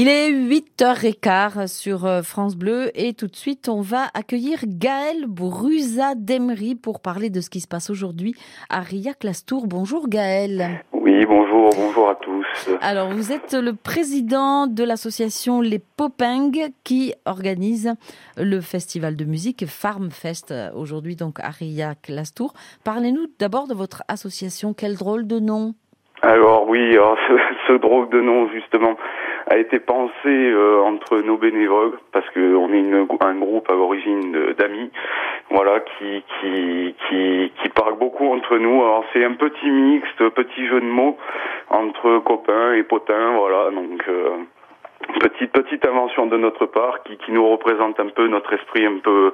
Il est 8h15 sur euh, France Bleu et tout de suite on va accueillir Gaël Brusa d'Emery pour parler de ce qui se passe aujourd'hui à Ria-Clastour. Bonjour Gaël. Oui, bonjour, bonjour à tous. Alors vous êtes le président de l'association Les Popeng qui organise le festival de musique Farm Fest euh, aujourd'hui donc à Ria-Clastour. Parlez-nous d'abord de votre association, quel drôle de nom? Alors oui, alors, ce, ce, drôle de nom justement a été pensé euh, entre nos bénévoles parce que on est un groupe à l'origine d'amis, voilà, qui qui qui qui beaucoup entre nous. Alors c'est un petit mixte, petit jeu de mots entre copains et potins, voilà. Donc euh, petite petite invention de notre part qui qui nous représente un peu notre esprit un peu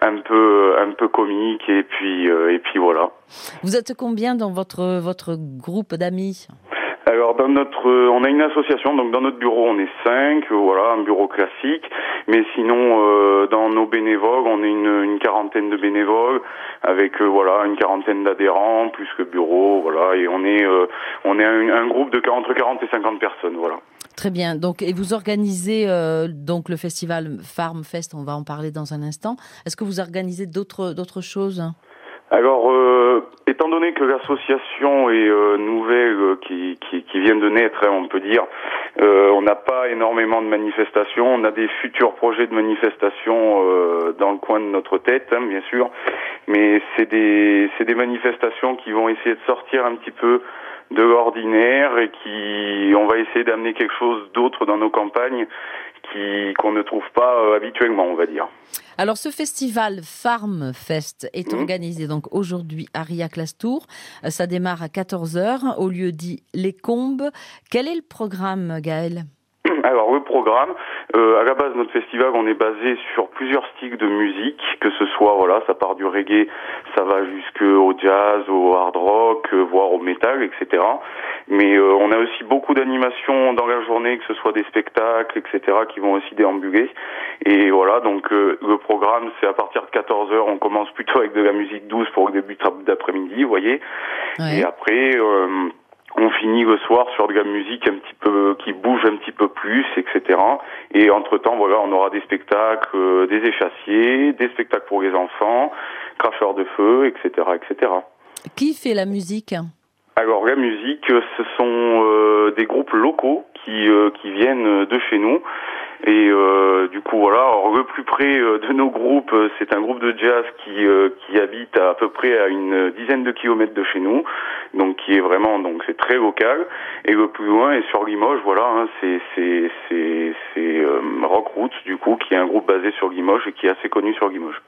un peu un peu comique et puis euh, et puis voilà. Vous êtes combien dans votre votre groupe d'amis? Alors dans notre, on a une association, donc dans notre bureau on est cinq, voilà, un bureau classique. Mais sinon, euh, dans nos bénévoles, on est une, une quarantaine de bénévoles avec euh, voilà une quarantaine d'adhérents plus que bureau, voilà, et on est euh, on est un, un, groupe de entre 40 et 50 personnes, voilà. Très bien. Donc, et vous organisez donc le festival Farm Fest. On va en parler dans un instant. Est-ce que vous organisez d'autres d'autres choses? Alors, étant donné que l'association est euh, nouvelle, euh, qui, qui, qui, vient de naître, hein, on peut dire, euh, on n'a pas énormément de manifestations. On a des futurs projets de manifestations dans le coin de notre tête, hein, bien sûr, mais c'est des c'est des manifestations qui vont essayer de sortir un petit peu de l'ordinaire et qui on va essayer d'amener quelque chose d'autre dans nos campagnes qui qu'on ne trouve pas euh, habituellement, on va dire. Alors ce festival Farm Fest est mmh. organisé donc aujourd'hui à Ria-Clastour. Euh, ça démarre à 14h au lieu dit Les Combes. Quel est le programme Gaël alors le programme, euh, à la base notre festival on est basé sur plusieurs styles de musique, que ce soit voilà ça part du reggae, ça va jusqu'au jazz, au hard rock, euh, voire au métal, etc. Mais euh, on a aussi beaucoup d'animations dans la journée, que ce soit des spectacles, etc. qui vont aussi déambuler. Et voilà donc euh, le programme c'est à partir de 14 h on commence plutôt avec de la musique douce pour le début d'après-midi, vous voyez. Ouais. Et après euh, on finit le soir sur de la musique un petit peu qui bouge un petit peu plus, etc. Et entre temps, voilà, on aura des spectacles, euh, des échassiers, des spectacles pour les enfants, cracheurs de feu, etc., etc. Qui fait la musique? Alors la musique, ce sont euh, des groupes locaux qui euh, qui viennent de chez nous. Et euh, du coup voilà, alors, le plus près euh, de nos groupes, euh, c'est un groupe de jazz qui euh, qui habite à, peu près à une dizaine de kilomètres de chez nous, donc qui est vraiment donc c'est très local. Et le plus loin est sur Limoges, voilà, hein, c'est c'est c'est euh, Rock Roots du coup, qui est un groupe basé sur Limoges et qui est assez connu sur Limoges.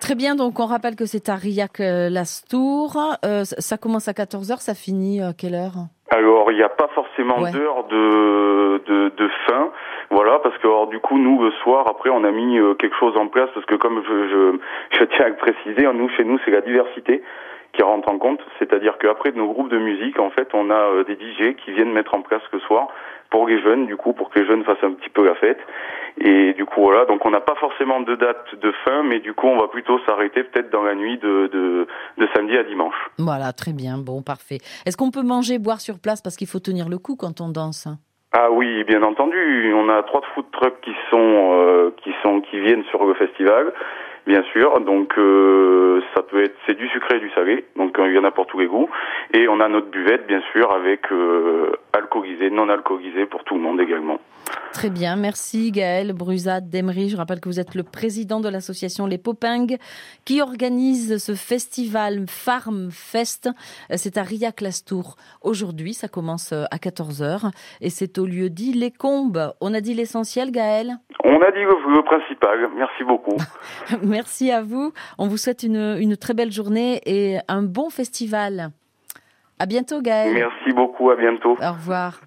Très bien, donc on rappelle que c'est à Riac-Lastour. Euh, ça commence à 14h, ça finit à quelle heure? Alors, il n'y a pas forcément ouais. d'heure de, de, de, fin, voilà, parce que alors, du coup, nous, le soir, après, on a mis euh, quelque chose en place, parce que comme je, je, je tiens à le préciser, nous, chez nous, c'est la diversité qui rentre en compte, c'est-à-dire qu'après de nos groupes de musique, en fait, on a euh, des DJ qui viennent mettre en place le soir pour les jeunes, du coup, pour que les jeunes fassent un petit peu la fête. Et du coup, voilà, donc on n'a pas forcément de date de fin, mais du coup, on va plutôt s'arrêter peut-être dans la nuit de, de, de, samedi à dimanche. Voilà, très bien, bon, parfait. Est-ce qu'on peut manger, boire sur place parce qu'il faut tenir le coup quand on danse ah oui, bien entendu. On a trois food trucks qui sont euh, qui sont qui viennent sur le festival bien sûr. Donc euh, ça peut être c'est du sucré et du salé, donc euh, il y en a pour tous les goûts. Et on a notre buvette bien sûr avec euh, alcoolisé, non alcoolisé pour tout le monde également. Très bien, merci Gaël Brusat d'Emery. Je rappelle que vous êtes le président de l'association Les Poping qui organise ce festival Farm Fest. C'est à Ria-Clastour. Aujourd'hui, ça commence à 14h et c'est au lieu dit Les Combes. On a dit l'essentiel Gaël? On a dit le, le principal. Merci beaucoup. merci à vous. On vous souhaite une, une très belle journée et un bon festival. À bientôt Gaël. Merci beaucoup, à bientôt. Au revoir.